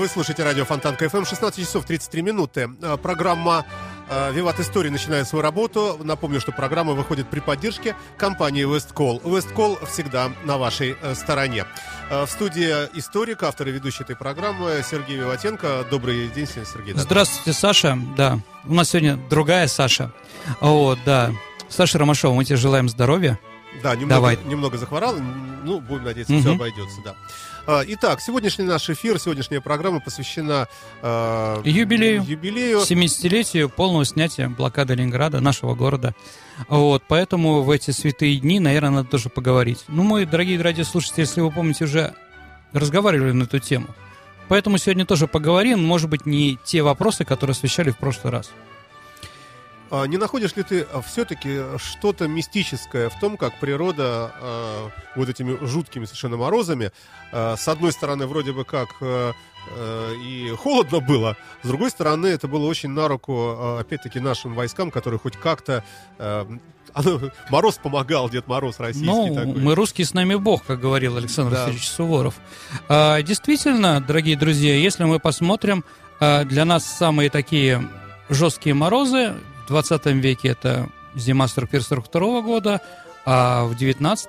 Вы слушаете радио Фонтанка ФМ, 16 часов 33 минуты. Э, Программа э, «Виват История» начинает свою работу. Напомню, что программа выходит при поддержке компании «WestCall». «WestCall» всегда на вашей э, стороне. В студии историк, автор и ведущий этой программы Сергей Виватенко. Добрый день, Сергей. Здравствуйте, Саша. Да, у нас сегодня другая Саша. Вот, да. Саша Ромашова, мы тебе желаем здоровья. Да, немного, Давай. немного захворал. Ну, будем надеяться, Мгм. все обойдется, да. А, Итак, сегодняшний наш эфир, сегодняшняя программа посвящена э, Юбилею. юбилею. 70-летию полного снятия блокады Ленинграда, нашего города. Вот, поэтому в эти святые дни, наверное, надо тоже поговорить. Ну, мы, дорогие радиослушатели, если вы помните, уже разговаривали на эту тему. Поэтому сегодня тоже поговорим, может быть, не те вопросы, которые освещали в прошлый раз. А Не находишь ли ты все-таки что-то мистическое в том, как природа э, вот этими жуткими совершенно морозами, э, с одной стороны, вроде бы как э, э, и холодно было, с другой стороны, это было очень на руку, э, опять-таки, нашим войскам, которые хоть как-то... э, мороз помогал, Дед Мороз российский Ну, такой. мы русские с нами Бог, как говорил Александр Да. Васильевич Суворов. А, действительно, дорогие друзья, если мы посмотрим, а, для нас самые такие жесткие морозы 20 веке это зима 41-42 года, а в 19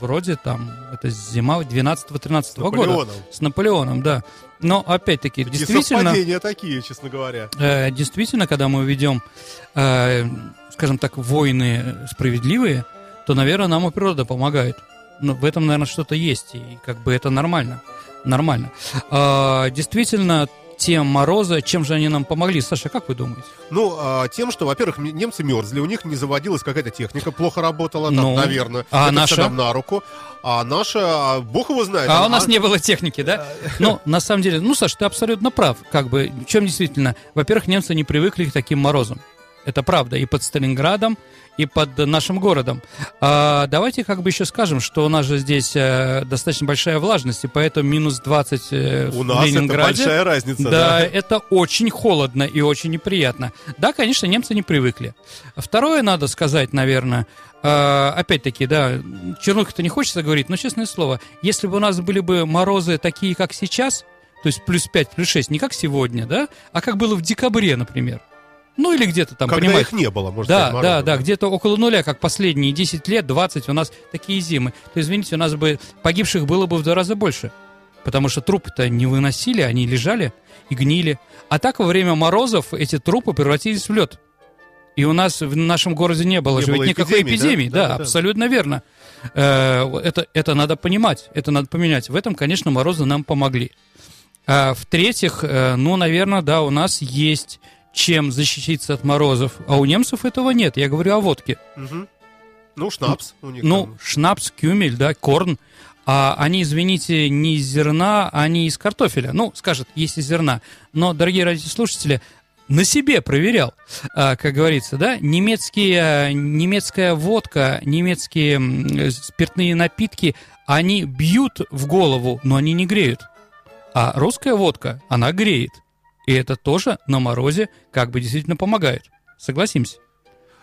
вроде там это зима 12-13 года. Наполеоном. С Наполеоном, да. Но опять-таки, Такие действительно... совпадения такие, честно говоря. Э, действительно, когда мы ведем, э, скажем так, войны справедливые, то, наверное, нам и природа помогает. Но в этом, наверное, что-то есть, и как бы это нормально. Нормально. А, действительно, те морозы, чем же они нам помогли? Саша, как вы думаете? Ну, а, тем, что, во-первых, немцы мерзли, у них не заводилась какая-то техника, плохо работала, там, Ну, наверное. а Это наша? нам на руку. А наша, а, бог его знает. А она- у нас не было техники, да? Ну, на самом деле, ну, Саш, ты абсолютно прав. Как бы, в чем действительно? Во-первых, немцы не привыкли к таким морозам. Это правда. И под Сталинградом, и под нашим городом. А, давайте как бы еще скажем, что у нас же здесь э, достаточно большая влажность, и поэтому минус 20 э, У в нас это Ленинграде. большая разница. Да, Да. это очень холодно и очень неприятно. Да, конечно, немцы не привыкли. Второе, надо сказать, наверное, э, опять-таки, да, чернухи-то не хочется говорить, но, честное слово, если бы у нас были бы морозы такие, как сейчас, то есть плюс 5, плюс 6, не как сегодня, да, а как было в декабре, например. Ну, или где-то там, Когда понимаете. их не было, можно Да, сказать, да, морозов, да, где-то около нуля, как последние 10 лет, 20 у нас такие зимы. То извините, у нас бы погибших было бы в два раза больше. Потому что трупы-то не выносили, они лежали и гнили. А так во время морозов эти трупы превратились в лед. И у нас в нашем городе не было Не же было ведь никакой эпидемии, да? Да, Да, да. абсолютно верно. Э, Это, это надо понимать, это надо поменять. В этом, конечно, морозы нам помогли. А, в-третьих, э, ну, наверное, да, у нас есть чем защититься от морозов, а у немцев этого нет. Я говорю о водке. Мгм. Ну, шнапс у них. Ну, там. шнапс, кюмель, да, корн. А они, извините, не из зерна, они из картофеля. Ну, скажет, есть из зерна. Но, дорогие радиослушатели, на себе проверял, а, как говорится, да, немецкие, немецкая водка, немецкие спиртные напитки, они бьют в голову, но они не греют. А русская водка, она греет. И это тоже на морозе как бы действительно помогает. Согласимся?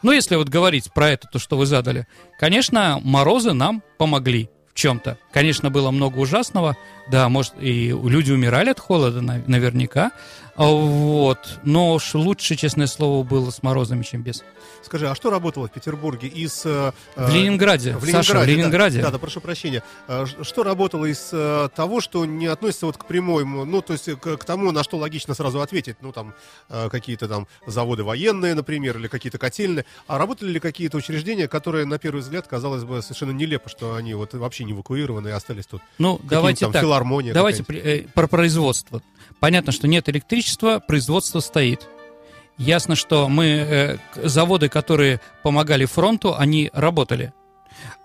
Ну, если вот говорить про это, то, что вы задали, конечно, морозы нам помогли в чем-то. Конечно, было много ужасного, да, может, и люди умирали от холода, на- наверняка, вот, но уж лучше, честное слово, было с морозами, чем без. Скажи, а что работало в Петербурге из... э, В э, Ленинграде, в Саша, в да. Ленинграде. Да, да, прошу прощения. А, ш- Что работало из э, того, что не относится вот к прямому, ну, то есть к, к тому, на что логично сразу ответить, ну, там, э, какие-то там заводы военные, например, или какие-то котельные, а работали ли какие-то учреждения, которые, на первый взгляд, казалось бы, совершенно нелепо, что они вот вообще не эвакуированы и остались тут? Ну, давайте там так. филармония Давайте при- э, про производство. Понятно, что нет электричества, производство стоит. Ясно, что мы э, заводы, которые помогали фронту, они работали.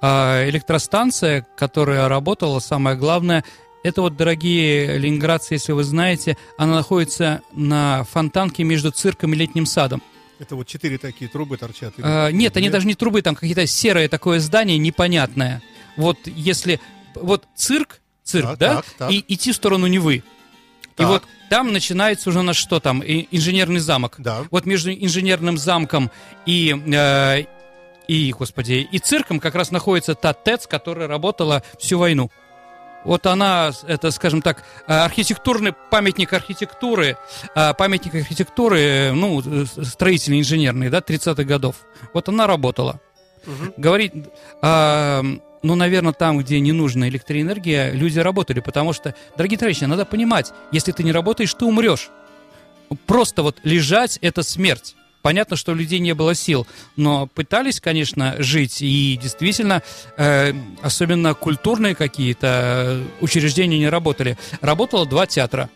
А электростанция, которая работала, самое главное, это вот, дорогие ленинградцы, если вы знаете, она находится на фонтанке между цирком и летним садом. Это вот четыре такие трубы торчат. или- А, нет, они Нет? даже не трубы, там какие-то серое такое здание непонятное. Вот если... Вот цирк, цирк, Так, да? так, так. И идти в сторону Невы. И вот там начинается уже у нас что там? И- инженерный замок. Да. Вот между инженерным замком и... э, и, господи, и цирком как раз находится та ТЭЦ, которая работала всю войну. Вот она, это, скажем так, архитектурный памятник архитектуры, э, памятник архитектуры, ну, строительный, инженерный, да, 30-х годов. Вот она работала. Мгм. Говорит, а, ну, наверное, там, где не нужна электроэнергия, люди работали, потому что, дорогие товарищи, надо понимать, если ты не работаешь, ты умрешь. Просто вот лежать – это смерть. Понятно, что у людей не было сил, но пытались, конечно, жить, и действительно, э, особенно культурные какие-то э, учреждения не работали. Работало два театра.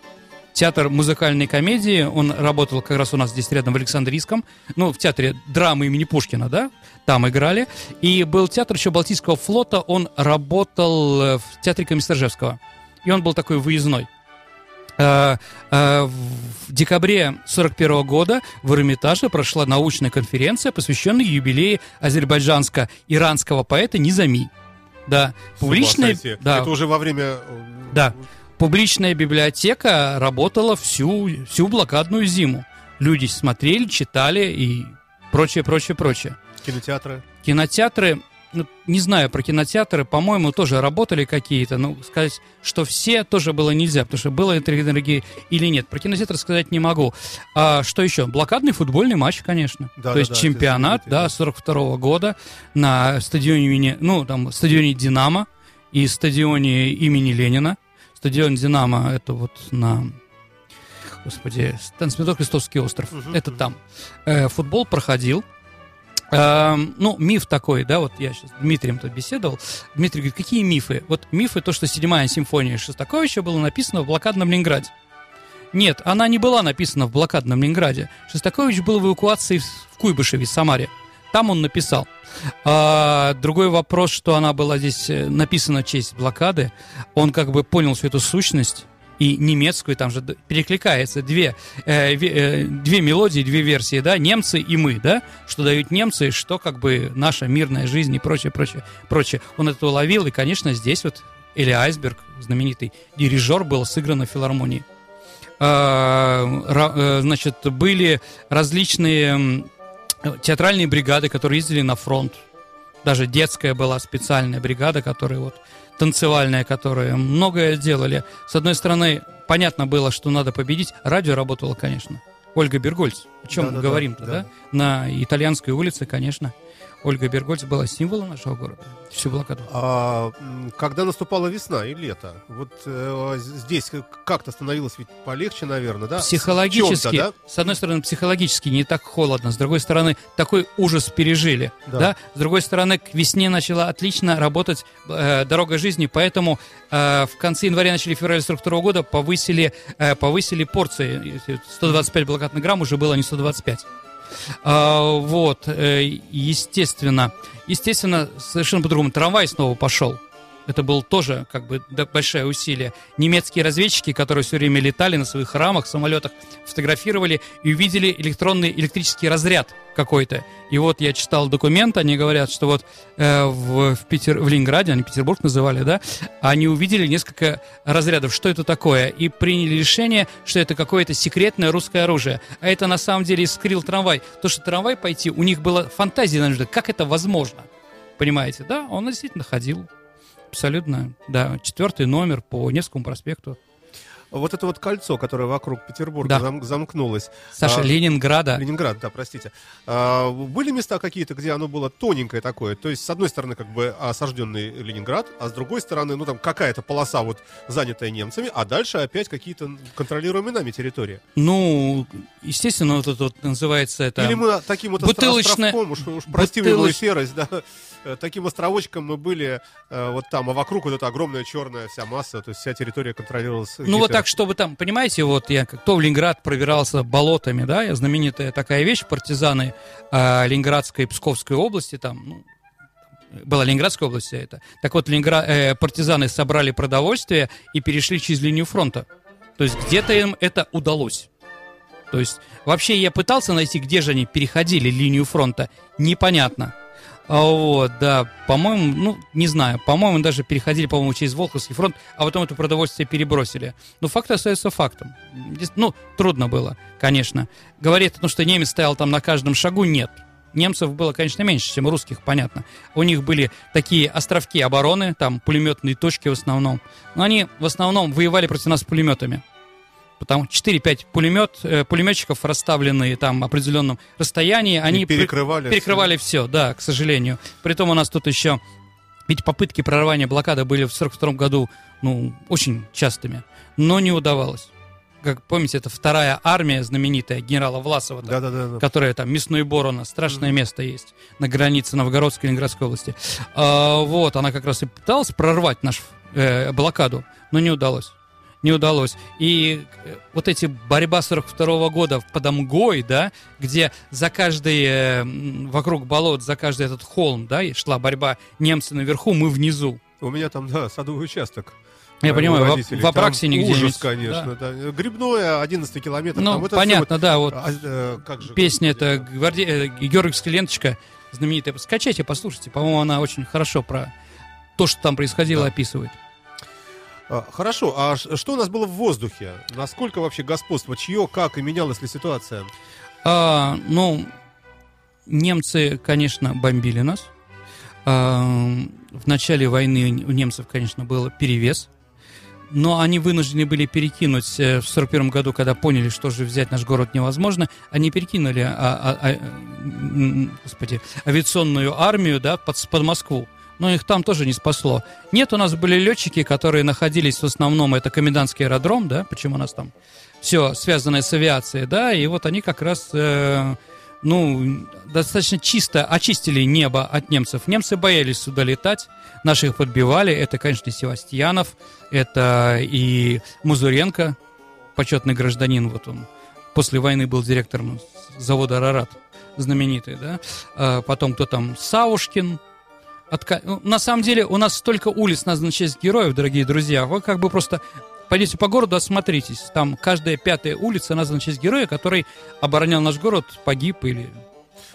Театр музыкальной комедии, он работал как раз у нас здесь рядом в Александрийском, ну, в театре драмы имени Пушкина, да, там играли. И был театр еще Балтийского флота, он работал э, в театре Комиссаржевского. И он был такой выездной. Э, э, В декабре 41 года в Эрмитаже прошла научная конференция, посвященная юбилею азербайджанско-иранского поэта Низами. Да, публичная, да, Это уже во время... Да. Публичная библиотека работала всю, всю блокадную зиму. Люди смотрели, читали и прочее, прочее, прочее. Кинотеатры. Кинотеатры, ну, не знаю про кинотеатры, по-моему, тоже работали какие-то. Ну, сказать, что все тоже было нельзя, потому что было электроэнергии или нет. Про кинотеатры сказать не могу. А что еще? Блокадный футбольный матч, конечно. Да, То да, есть да, чемпионат, да, да. 42 года на стадионе ну, там, стадионе Динамо и стадионе имени Ленина. Стадион Динамо это вот на Господи, Станцметок Крестовский остров. Мгм, это там. Э, футбол проходил. Эм, ну, миф такой, да, вот я сейчас с Дмитрием тут беседовал. Дмитрий говорит, какие мифы? Вот мифы, то, что седьмая симфония Шостаковича была написана в блокадном Ленинграде. Нет, она не была написана в блокадном Ленинграде. Шостакович был в эвакуации в Куйбышеве, в Самаре. Там он написал. А, другой вопрос, что она была здесь э, написана в честь блокады. Он как бы понял всю эту сущность и немецкую, там же перекликается две, э, э, две мелодии, две версии, да, немцы и мы, да, что дают немцы, что как бы наша мирная жизнь и прочее, прочее, прочее. Он это уловил, и, конечно, здесь вот Эли Айсберг, знаменитый дирижер, был сыгран в филармонии. Ра- э, значит, были различные театральные бригады, которые ездили на фронт. Даже детская была специальная бригада, которая вот танцевальная, которая многое делали. С одной стороны, понятно было, что надо победить. Радио работало, конечно. Ольга Бергольц. О чем мы Да-да-да, говорим-то, да, да. На итальянской улице, конечно. Ольга Бергольц была символом нашего города. Всю блокаду. А когда наступала весна и лето, вот э, здесь как-то становилось ведь полегче, наверное, да? С Психологически, чем-то, да? с одной стороны, психологически не так холодно, с другой стороны, такой ужас пережили, Да. да. С другой стороны, к весне начала отлично работать э, дорога жизни, поэтому э, в конце января, начале февраля 42 года повысили, э, повысили порции. Если 125 блокадных грамм уже было не 125. А, вот, э, естественно, естественно, совершенно по-другому. Трамвай снова пошел. Это было тоже как бы большое усилие. Немецкие разведчики, которые все время летали на своих рамах, самолетах, фотографировали и увидели электронный электрический разряд какой-то. И вот я читал документ, они говорят, что вот э, в, в, Питер, в Ленинграде, они Петербург называли, да, они увидели несколько разрядов, что это такое, и приняли решение, что это какое-то секретное русское оружие. А это на самом деле искрил трамвай. То, что трамвай пойти, у них была фантазия, как это возможно. Понимаете, да? Он действительно ходил. Абсолютно, да. Четвертый номер по Невскому проспекту. Вот это вот кольцо, которое вокруг Петербурга Да. зам- замкнулось. Саша, А, Ленинграда. Ленинград, да, простите. А, были места какие-то, где оно было тоненькое такое? То есть, с одной стороны, как бы осажденный Ленинград, а с другой стороны, ну, там какая-то полоса вот занятая немцами, а дальше опять какие-то контролируемые нами территории. Ну, естественно, вот это вот называется это... Или мы таким вот бутылочная- островком, уж, уж прости мне бутылоч- серость, да, э, таким островочком мы были э, вот там, а вокруг вот эта огромная черная вся масса, то есть вся территория контролировалась Ну вот Гитлером. Так, чтобы там, понимаете, вот я как то в Ленинград пробирался болотами, да, я знаменитая такая вещь, партизаны а, Ленинградской и Псковской области, там, ну, была Ленинградская область это. Так вот, Ленинград, э, партизаны собрали продовольствие и перешли через линию фронта. То есть где-то им это удалось. То есть вообще я пытался найти, где же они переходили линию фронта. Непонятно. А Вот, да, по-моему, ну, не знаю, по-моему, даже переходили, по-моему, через Волховский фронт, а потом это продовольствие перебросили. Но факт остается фактом. Ну, трудно было, конечно. Говорит, ну, что немец стоял там на каждом шагу, нет. Немцев было, конечно, меньше, чем русских, понятно. У них были такие островки обороны, там пулеметные точки в основном. Но они в основном воевали против нас пулеметами потому 4-5 пулемет, э, пулеметчиков, расставленные там в определенном расстоянии, они перекрывали, при, перекрывали все. да, к сожалению. Притом у нас тут еще, ведь попытки прорывания блокады были в 42 году, ну, очень частыми, но не удавалось. Как помните, это вторая армия знаменитая генерала Власова, да, да, да, да. которая там мясной бор у нас, страшное mm-hmm. место есть на границе Новгородской и Ленинградской области. А, вот, она как раз и пыталась прорвать нашу э, блокаду, но не удалось не удалось. И э, вот эти борьба 42 -го года под Амгой, да, где за каждый, э, вокруг болот, за каждый этот холм, да, шла борьба немцы наверху, мы внизу. У меня там, да, садовый участок. Я э, понимаю, в, в Апраксине где Ужас, конечно, да. да. Грибное, 11 километров. Ну, там понятно, вот, да, вот а, как же, песня эта гварди... Георгиевская ленточка знаменитая. Скачайте, послушайте, по-моему, она очень хорошо про то, что там происходило, да. описывает. А, хорошо, а что у нас было в воздухе? Насколько вообще господство, чье, как и менялась ли ситуация? А, ну, немцы, конечно, бомбили нас. А, в начале войны у немцев, конечно, был перевес. Но они вынуждены были перекинуть э, в 41 году, когда поняли, что же взять наш город невозможно, они перекинули а, а, а, господи, авиационную армию да, под, под Москву но их там тоже не спасло. Нет, у нас были летчики, которые находились в основном, это комендантский аэродром, да, почему у нас там все связанное с авиацией, да, и вот они как раз, э, ну, достаточно чисто очистили небо от немцев. Немцы боялись сюда летать, наши подбивали, это, конечно, Севастьянов, это и Музуренко, почетный гражданин, вот он после войны был директором завода «Арарат», знаменитый, да, а потом кто там, Саушкин, Отка... Ну, на самом деле у нас столько улиц названо в честь героев, дорогие друзья. Вы как бы просто пойдите по городу, осмотритесь. Там каждая пятая улица названа в честь героя, который оборонял наш город, погиб или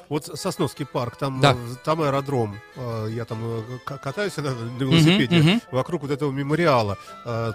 вот Сосновский парк, там, да. Э, там аэродром. Э, я там э, катаюсь на, велосипеде uh-huh, uh-huh. вокруг вот этого мемориала.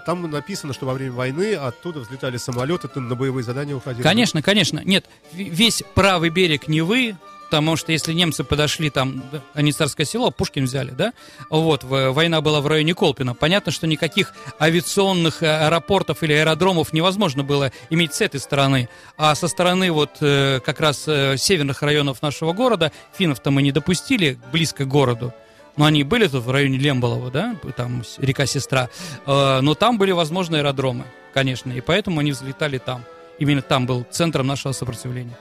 Там написано, что во время войны оттуда взлетали самолеты, на боевые задания уходили. Конечно, конечно. Нет, весь правый берег Невы, потому что если немцы подошли там, они царское село, Пушкин взяли, да, вот, война была в районе Колпина, понятно, что никаких авиационных э, аэропортов или аэродромов невозможно было иметь с этой стороны, а со стороны вот э, как раз э, северных районов нашего города, финнов-то мы не допустили близко к городу, но они были тут в районе Лемболова, да, там река Сестра, но там были возможны аэродромы, конечно, и поэтому они взлетали там. Именно там был центром нашего сопротивления.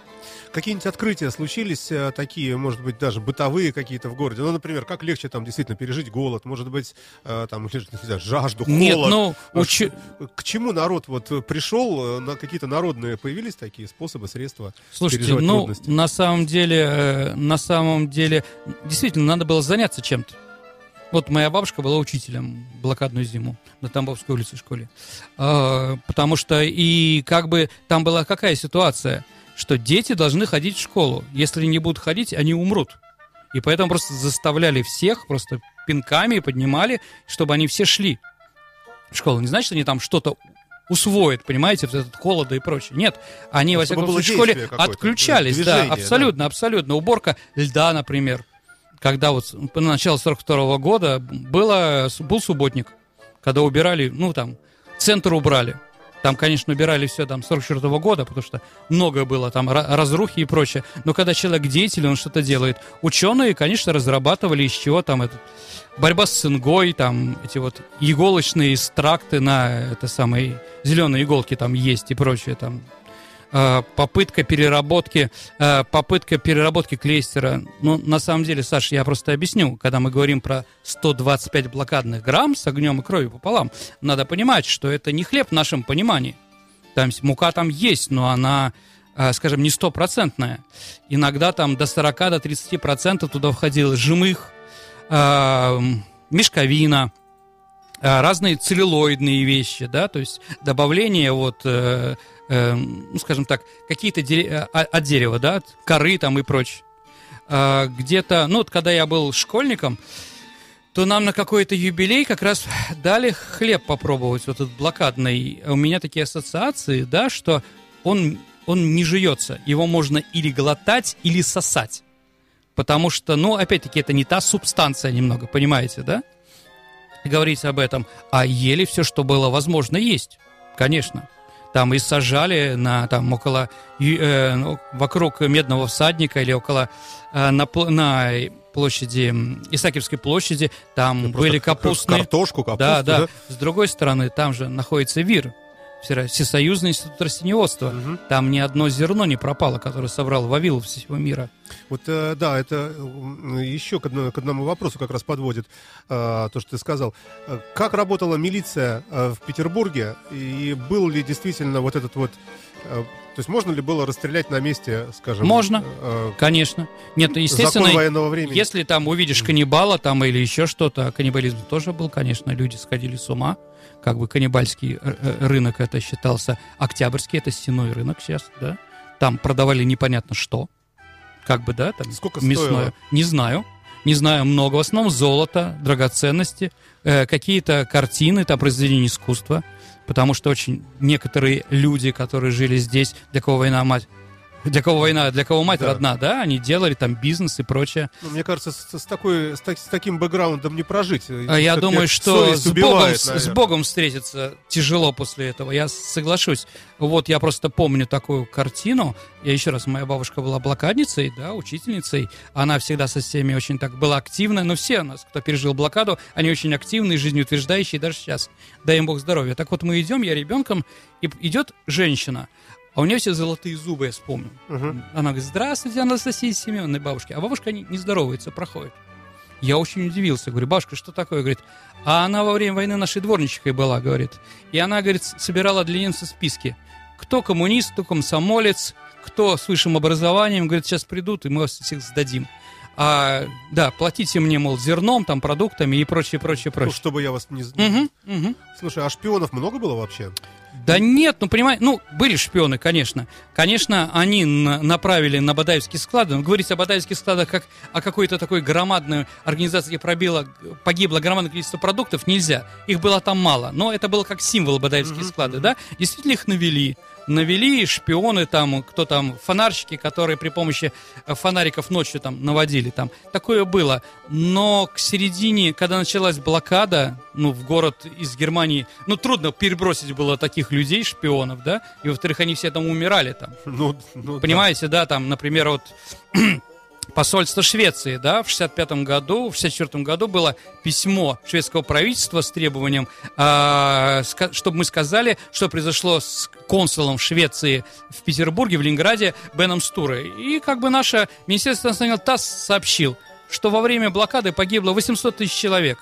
Какие-нибудь открытия случились э, такие, может быть, даже бытовые какие-то в городе? Ну, например, как легче там действительно пережить голод? Может быть, э, там, не знаю, жажду, холод? Нет, ну... Уч... К чему народ вот пришел? На какие-то народные появились такие способы, средства Слушайте, ну, трудности? на самом деле, на самом деле, действительно, надо было заняться чем-то. Вот моя бабушка была учителем блокадную зиму на Тамбовской улице в школе. А, потому что и как бы там была какая ситуация? Что дети должны ходить в школу. Если не будут ходить, они умрут. И поэтому просто заставляли всех, просто пинками поднимали, чтобы они все шли в школу. Не значит, что они там что-то усвоят, понимаете, вот этот холода и прочее. Нет, они, ну, во всяком случае, в школе отключались. Да, абсолютно, да. абсолютно. Уборка льда, например. Когда вот по началу 42 -го года было, был субботник, когда убирали, ну там, центр убрали. Там, конечно, убирали все там 44 -го года, потому что много было там разрухи и прочее. Но когда человек деятельный, он что-то делает. Ученые, конечно, разрабатывали из чего там этот борьба с цингой, там эти вот иголочные экстракты на это самые зеленые иголки там есть и прочее там попытка переработки, э, попытка переработки клейстера. Ну, на самом деле, Саша, я просто объясню, когда мы говорим про 125 блокадных грамм с огнем и кровью пополам, надо понимать, что это не хлеб в нашем понимании. Там мука там есть, но она э, скажем, не стопроцентная. Иногда там до 40, до 30 процентов туда входило жимых, э, мешковина, э, разные целлюлоидные вещи, да, то есть добавление вот, э, э, ну, скажем так, какие-то дере- э, от дерева, да, от коры там и прочее. Э, где-то, ну, вот когда я был школьником, то нам на какой-то юбилей как раз дали хлеб попробовать, вот этот блокадный. У меня такие ассоциации, да, что он, он не жуется. Его можно или глотать, или сосать. Потому что, ну, опять-таки, это не та субстанция немного, понимаете, да? Говорить об этом. А ели все, что было возможно есть, конечно. Там и сажали на, там, около, э, ну, вокруг Медного всадника или около, э, на, на площади, Исаакиевской площади, там были Просто капустные... Картошку, капусту, Да, да. С другой стороны, там же находится ВИР, Всесоюзный институт растениеводства. Мгм. Там ни одно зерно не пропало, которое собрал Вавилов всего мира. Вот, э, да, это еще к, одно- к одному вопросу как раз подводит э, то, что ты сказал. Э, Как работала милиция в Петербурге, и был ли действительно вот этот вот... то есть можно ли было расстрелять на месте, скажем... Можно. э, Конечно. Нет, естественно, закон военного времени? если там увидишь каннибала там или еще что-то, а каннибализм тоже был, конечно, люди сходили с ума. Как бы каннибальский э, э, рынок это считался. Октябрьский это стеной рынок сейчас, да. Там продавали непонятно что. Как бы, да, там Сколько мясное. стоило? Не знаю. Не знаю, много. В основном золото, драгоценности, э, какие-то картины, там произведения искусства. Потому что очень некоторые люди, которые жили здесь, для кого война мать, для кого война, для кого мать Да. родна, да, они делали там бизнес и прочее. Ну, мне кажется, с, с такой, с, так- с таким бэкграундом не прожить. А я думаю, что с Богом, убивает, с, с наверное. Богом встретиться тяжело после этого. Я соглашусь. Вот я просто помню такую картину. Я еще раз, моя бабушка была блокадницей, да, учительницей. Она всегда со всеми очень так была активна. Но все у нас, кто пережил блокаду, они очень активные, жизнеутверждающие даже сейчас. Дай им Бог здоровья. Так вот мы идем, я ребенком, и идет женщина. А у нее все золотые зубы, я вспомнил. Мгм. Она говорит, здравствуйте, Анастасия Семеновна, бабушка. А бабушка не, не здоровается, проходит. Я очень удивился. Говорю, бабушка, что такое? Говорит, а она во время войны нашей дворничихой была, говорит. И она, говорит, собирала для немцев списки. Кто коммунист, кто комсомолец, кто с высшим образованием. Говорит, сейчас придут, и мы вас всех сдадим. А, да, платите мне, мол, зерном, там, продуктами и прочее, прочее, Ну, прочее. чтобы я вас не... Мгм, мгм. Слушай, а шпионов много было вообще? Да нет, ну понимаете, ну были шпионы, конечно. Конечно, они на- направили на Бадаевские склады. Но говорить о Бадаевских складах как о какой-то такой громадной организации, где пробило, погибло громадное количество продуктов, нельзя. Их было там мало. Но это было как символ Бадаевские Мгм, склады, да? Действительно их навели. Навели шпионы там, кто там, фонарщики, которые при помощи э, фонариков ночью там наводили там. Такое было. Но к середине, когда началась блокада, ну, в город из Германии, ну, трудно перебросить было таких людей, шпионов, да, и, во-вторых, они все там умирали там. Ну, ну, да. Понимаете, да, там, например, вот посольство Швеции, да, в 65 году, в 64 году было письмо шведского правительства с требованием, а, ска- чтобы мы сказали, что произошло с консулом Швеции в Петербурге, в Ленинграде Беном Стурой. И как бы наше Министерство иностранных ТАСС сообщил, что во время блокады погибло 800 тысяч человек.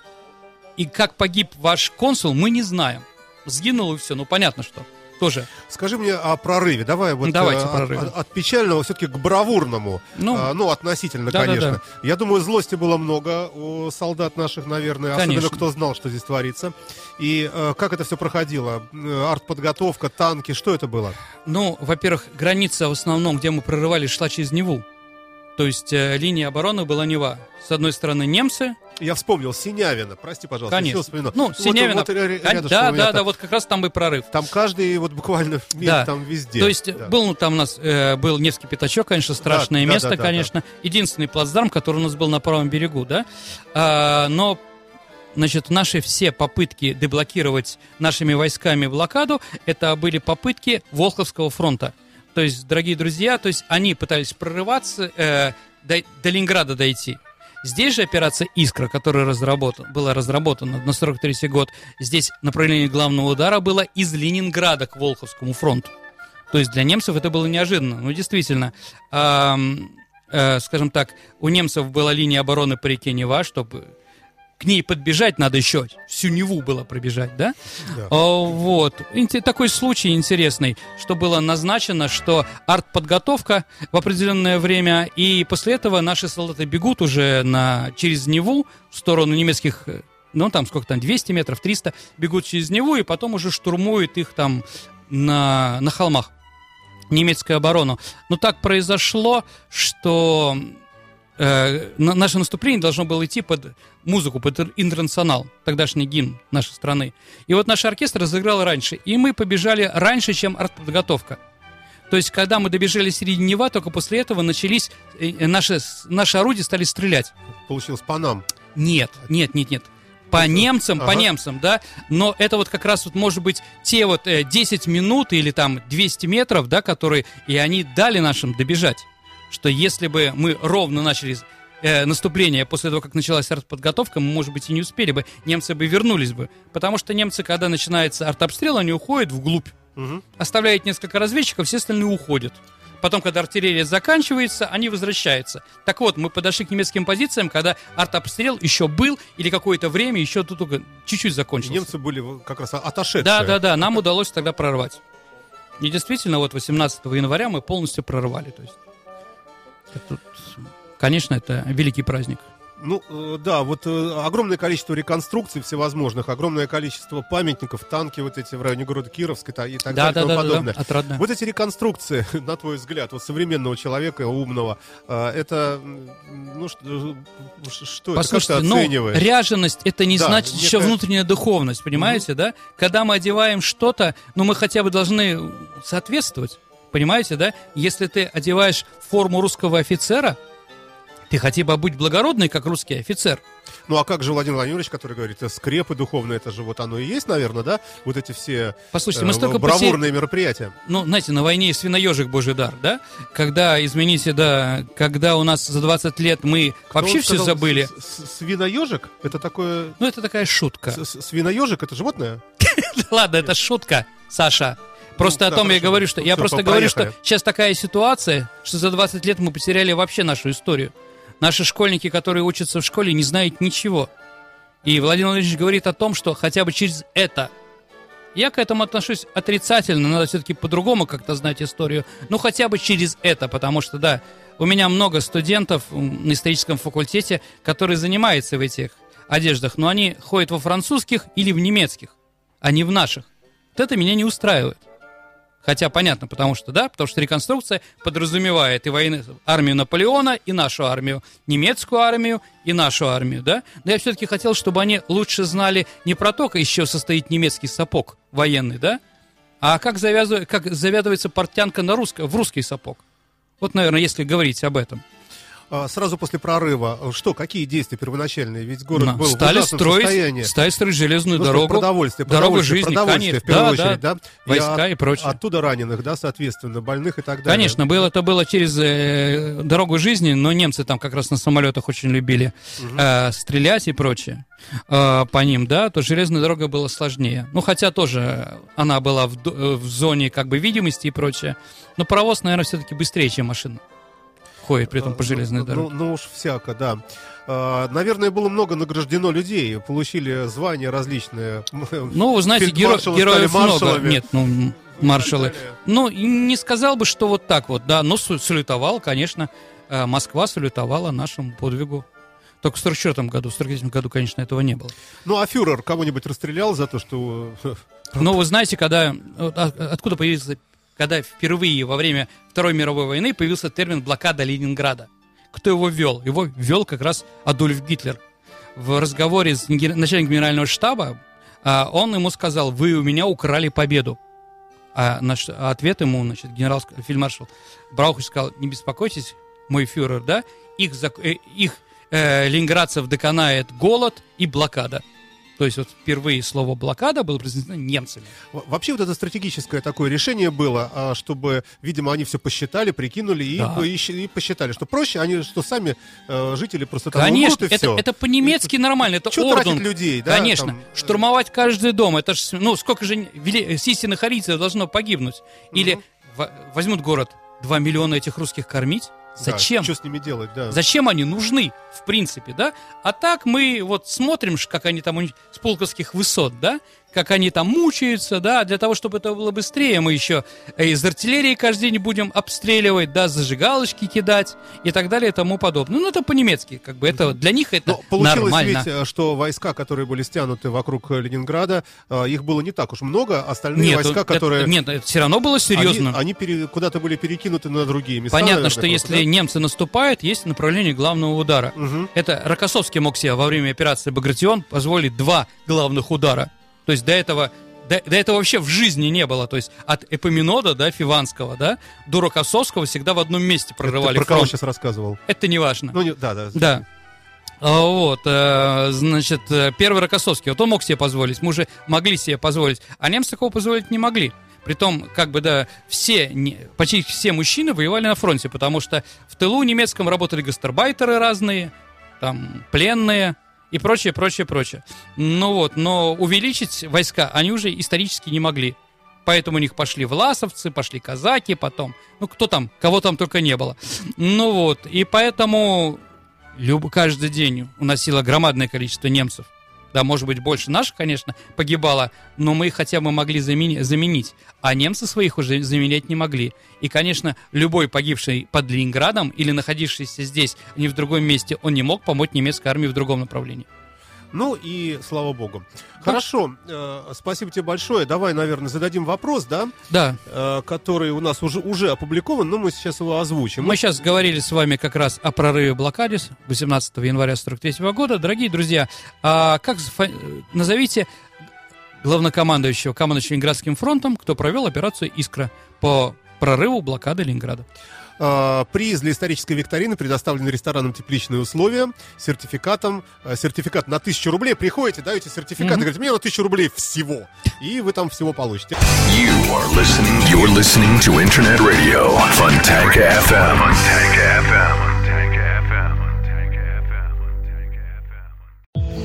И как погиб ваш консул, мы не знаем. Сгинул и все, ну понятно что. Тоже. Скажи мне о прорыве. Давай вот Давайте э, от, прорыве. от- от печального все-таки к бравурному. Ну, А, ну, относительно, да-да-да. конечно. Я думаю, злости было много у солдат наших, наверное, Конечно. особенно кто знал, что здесь творится. И э, как это все проходило? Э, Артподготовка, танки, что это было? Ну, во-первых, граница в основном, где мы прорывались, шла через Неву. То есть э, линия обороны была Нева. С одной стороны немцы, Я вспомнил Синявина, прости, пожалуйста. конечно. всё вспоминаю. Ну, Вот- Синявина. вот ря- Кон- рядышком да, да, да, там. вот как раз там и прорыв. Там каждый вот буквально миг Да. там везде. То есть Да. был ну, там у нас э, был Невский пятачок, конечно, страшное Да, да, место, да, да, конечно. Единственный плацдарм, который у нас был на правом берегу, да. А, но Значит, наши все попытки деблокировать нашими войсками блокаду, это были попытки Волховского фронта. То есть, дорогие друзья, то есть они пытались прорываться, э, до, до Ленинграда дойти. Здесь же операция «Искра», которая разработан, была разработана на 43-й год, здесь направление главного удара было из Ленинграда к Волховскому фронту. То есть для немцев это было неожиданно. Ну, действительно, ам, э, скажем так, у немцев была линия обороны по реке Нева, чтобы к ней подбежать надо еще всю Неву было пробежать, да? Да. А, Вот. Инте- Такой случай интересный, что было назначено, что артподготовка в определенное время, и после этого наши солдаты бегут уже на, через Неву в сторону немецких, э, ну там сколько там, 200 метров, 300, бегут через Неву, и потом уже штурмуют их там на, на холмах немецкую оборону. Но так произошло, что э, на- наше наступление должно было идти под музыку, под интернационал, тогдашний гимн нашей страны. И вот наш оркестр разыграл раньше, и мы побежали раньше, чем артподготовка. То есть, когда мы добежали середины Нева, только после этого начались, э, э, наши, наши орудия стали стрелять. Получилось по нам. Нет, нет, нет, нет. По немцам, по Ага. немцам, да. Но это вот как раз вот может быть те вот э, 10 минут или там 200 метров, да, которые и они дали нашим добежать. Что если бы мы ровно начали э, наступление после того, как началась артподготовка, мы, может быть, и не успели бы, немцы бы вернулись бы. Потому что немцы, когда начинается артобстрел, они уходят вглубь, Мгм. оставляют несколько разведчиков, все остальные уходят. Потом, когда артиллерия заканчивается, они возвращаются. Так вот, мы подошли к немецким позициям, когда артобстрел еще был, или какое-то время еще тут только чуть-чуть закончился. немцы были как раз отошедшие. Да, да, да, нам удалось тогда прорвать. И действительно, вот 18 января мы полностью прорвали. То есть, это, конечно, это великий праздник. Ну, э, да, вот э, огромное количество реконструкций всевозможных, огромное количество памятников, танки вот эти в районе города Кировска и так Да, далее и да, тому да, да, подобное. да, отрадно. Вот эти реконструкции, на твой взгляд, вот современного человека, умного, э, это, ну, что, что это, как Послушайте, ты ну, оцениваешь? ряженость это не Да, значит еще некая- внутренняя духовность, понимаете, да? Когда мы одеваем что-то, ну мы хотя бы должны соответствовать, понимаете, да? Если ты одеваешь форму русского офицера, ты хотя бы будь благородный, как русский офицер. Ну, а как же Владимир Владимирович, который говорит, э, скрепы духовные, это же вот оно и есть, наверное, да? Вот эти все Послушайте, э, мы столько бравурные мероприятия. ну, знаете, на войне и свиноежик божий дар, да? Когда, извините, да, когда у нас за 20 лет мы вообще Он все сказал, забыли. Свиноежик? Это такое... Ну, это такая шутка. Свиноежик это животное? Ладно, это шутка, Саша. Просто Ну, о да, том я хорошо. говорю, что я просто говорю, что сейчас такая ситуация, что за 20 лет мы потеряли вообще нашу историю. Наши школьники, которые учатся в школе, не знают ничего. И Владимир Владимирович говорит о том, что хотя бы через это. Я к этому отношусь отрицательно, надо все-таки по-другому как-то знать историю. Ну, хотя бы через это, потому что, да, у меня много студентов на историческом факультете, которые занимаются в этих одеждах, но они ходят во французских или в немецких, а не в наших. Вот это меня не устраивает. Хотя понятно, потому что, да, потому что реконструкция подразумевает и военную армию Наполеона, и нашу армию, немецкую армию, и нашу армию, да. Но я все-таки хотел, чтобы они лучше знали не про то, как еще состоит немецкий сапог военный, да, а как, завязывает, как завязывается портянка на русско, в русский сапог. Вот, наверное, если говорить об этом. А, Сразу после прорыва, э, что, какие действия первоначальные? Ведь город На- был стали в строить, состоянии. стали строить железную Ну, что, дорогу. продовольствие, продовольствие, жизни, продовольствие, конечно. в первую Да, очередь, да? Войска и от- прочее. Оттуда раненых, да, соответственно, больных и так далее. Конечно, было, это было через э, дорогу жизни, но немцы там как раз на самолетах очень любили э, стрелять и прочее э, по ним, да, то железная дорога была сложнее. Ну, хотя тоже она была в, э, в зоне как бы видимости и прочее. Но паровоз, наверное, все-таки быстрее, чем машина. Ходит при этом по железной Ну, дороге. Ну, ну уж всяко, да. А, Наверное, было много награждено людей, получили звания различные. Ну, вы знаете, геро- героев много. Нет, ну, маршалы. Ну, не сказал бы, что вот так вот, да, но су- салютовал, конечно, э, Москва салютовала нашему подвигу. Только в 44 году, в 43 году, конечно, этого не было. Ну, а фюрер кого-нибудь расстрелял за то, что... Но вы знаете, когда, а- откуда появился, когда впервые во время Второй мировой войны появился термин «блокада Ленинграда». Кто его ввел? Его ввел как раз Адольф Гитлер. В разговоре с начальником генерального штаба а, он ему сказал, вы у меня украли победу. А наш а ответ ему, значит, генерал, фельдмаршал Браухич сказал, не беспокойтесь, мой фюрер, да, их, э, их э, ленинградцев доконает голод и блокада. То есть вот впервые слово блокада было произнесено немцами. Во- Вообще вот это стратегическое такое решение было, а, чтобы, видимо, они все посчитали, прикинули и, Да. и и посчитали, что проще, они, что сами э, жители просто там Конечно, и это, всё. это по-немецки нормально, это тратить орден. людей, да, Конечно, там, э, штурмовать каждый дом, это ж, ну, сколько же истинных арийцев должно погибнуть? Или во- возьмут город, 2 миллиона этих русских кормить, Зачем? что с ними делать, да. Зачем они нужны, в принципе, да? А так мы вот смотрим, как они там у них с полковских высот, да? Как они там мучаются, да? Для того, чтобы это было быстрее, мы еще э, из артиллерии каждый день будем обстреливать, да, зажигалочки кидать и так далее и тому подобное. Ну, это по-немецки, как бы, это для них это Но получилось нормально. ведь, э, что войска, которые были стянуты вокруг э, Ленинграда, их было не так уж много. Остальные Нет, войска, это- которые... нет, это все равно было серьезно. Они, они пере- куда-то были перекинуты на другие места. Понятно, наверное, что просто, если да? немцы наступают, есть направление главного удара. Мгм. Это Рокоссовский мог себе во время операции «Багратион» позволить два главных удара. То есть до этого, до, до этого вообще в жизни не было. То есть от Эпоминода, да, Фиванского, да, до Рокоссовского всегда в одном месте прорывали про кого сейчас рассказывал? Это не важно. Ну, не- да, да. Да. А, Вот, э, значит, э, первый Рокоссовский, вот он мог себе позволить, мы уже могли себе позволить, а немцы такого позволить не могли. Притом, как бы, да, все, не- почти все мужчины воевали на фронте, потому что в тылу немецком работали гастарбайтеры разные, там, пленные и прочее, прочее, прочее. Ну вот, но увеличить войска они уже исторически не могли. Поэтому у них пошли власовцы, пошли казаки потом. Ну, кто там, кого там только не было. Ну вот, и поэтому люб... каждый день уносило громадное количество немцев. Да, может быть, больше наших, конечно, погибало, но мы их хотя бы могли замени- заменить. А немцы своих уже заменять не могли. И, конечно, любой погибший под Ленинградом или находившийся здесь, не в другом месте, он не мог помочь немецкой армии в другом направлении. Ну и слава богу. Хорошо, э, спасибо тебе большое. Давай, наверное, зададим вопрос, да, Да, э, который у нас уже, уже опубликован, но мы сейчас его озвучим. Мы сейчас говорили с вами как раз о прорыве блокаде с 18 января 43 года. Дорогие друзья, а как э, назовите главнокомандующего командующего Ленинградским фронтом, кто провел операцию «Искра» по прорыву блокады Ленинграда? Э, Приз для исторической викторины предоставлен рестораном «Тепличные условия», сертификатом, э, сертификат на 1000 рублей. Приходите, даете сертификат, и говорите, мне на 1000 рублей всего. И вы там всего получите. You are listening. You're listening to Internet Radio. Funtank FM. Funtank FM.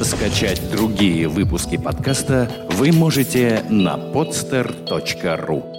Скачать другие выпуски подкаста вы можете на podster.ru.